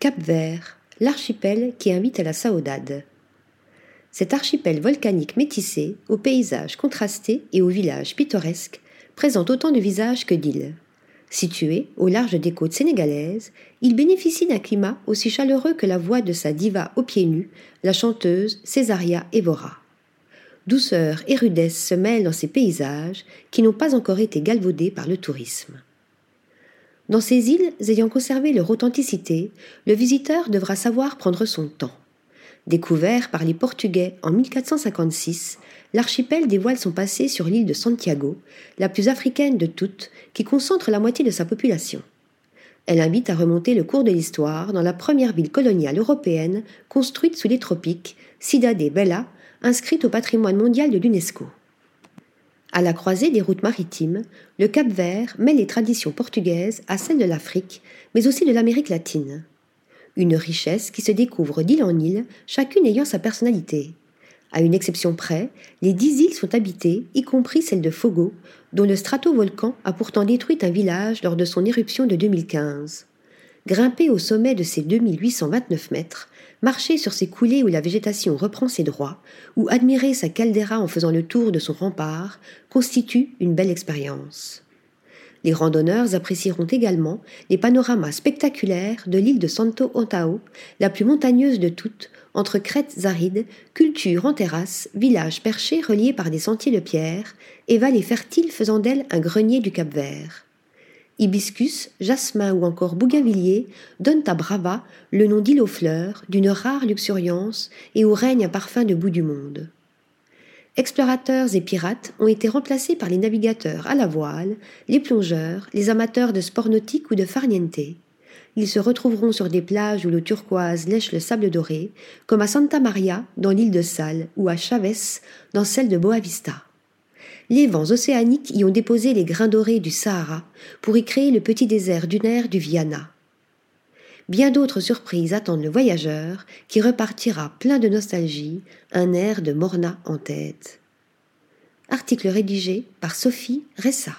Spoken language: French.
Cap-Vert, l'archipel qui invite à la saudade. Cet archipel volcanique métissé, aux paysages contrastés et aux villages pittoresques, présente autant de visages que d'îles. Situé au large des côtes sénégalaises, il bénéficie d'un climat aussi chaleureux que la voix de sa diva aux pieds nus, la chanteuse Césaria Evora. Douceur et rudesse se mêlent dans ces paysages qui n'ont pas encore été galvaudés par le tourisme. Dans ces îles ayant conservé leur authenticité, le visiteur devra savoir prendre son temps. Découvert par les Portugais en 1456, l'archipel dévoile son passé sur l'île de Santiago, la plus africaine de toutes, qui concentre la moitié de sa population. Elle invite à remonter le cours de l'histoire dans la première ville coloniale européenne construite sous les tropiques, Cidade Bella, inscrite au patrimoine mondial de l'UNESCO. À la croisée des routes maritimes, le Cap Vert mêle les traditions portugaises à celles de l'Afrique, mais aussi de l'Amérique latine. Une richesse qui se découvre d'île en île, chacune ayant sa personnalité. À une exception près, les dix îles sont habitées, y compris celle de Fogo, dont le stratovolcan a pourtant détruit un village lors de son éruption de 2015. Grimper au sommet de ces 2829 mètres, marcher sur ces coulées où la végétation reprend ses droits, ou admirer sa caldeira en faisant le tour de son rempart, constitue une belle expérience. Les randonneurs apprécieront également les panoramas spectaculaires de l'île de Santo Antao, la plus montagneuse de toutes, entre crêtes arides, cultures en terrasse, villages perchés reliés par des sentiers de pierre, et vallées fertiles faisant d'elle un grenier du Cap Vert. Hibiscus, jasmin ou encore bougainvillier donnent à Brava le nom d'île aux fleurs, d'une rare luxuriance et où règne un parfum de bout du monde. Explorateurs et pirates ont été remplacés par les navigateurs à la voile, les plongeurs, les amateurs de sport nautique ou de farniente. Ils se retrouveront sur des plages où l'eau turquoise lèche le sable doré, comme à Santa Maria dans l'île de Sal ou à Chavez dans celle de Boavista les vents océaniques y ont déposé les grains dorés du Sahara pour y créer le petit désert dunaire du Viana. Bien d'autres surprises attendent le voyageur qui repartira plein de nostalgie, un air de Morna en tête. Article rédigé par Sophie Ressa.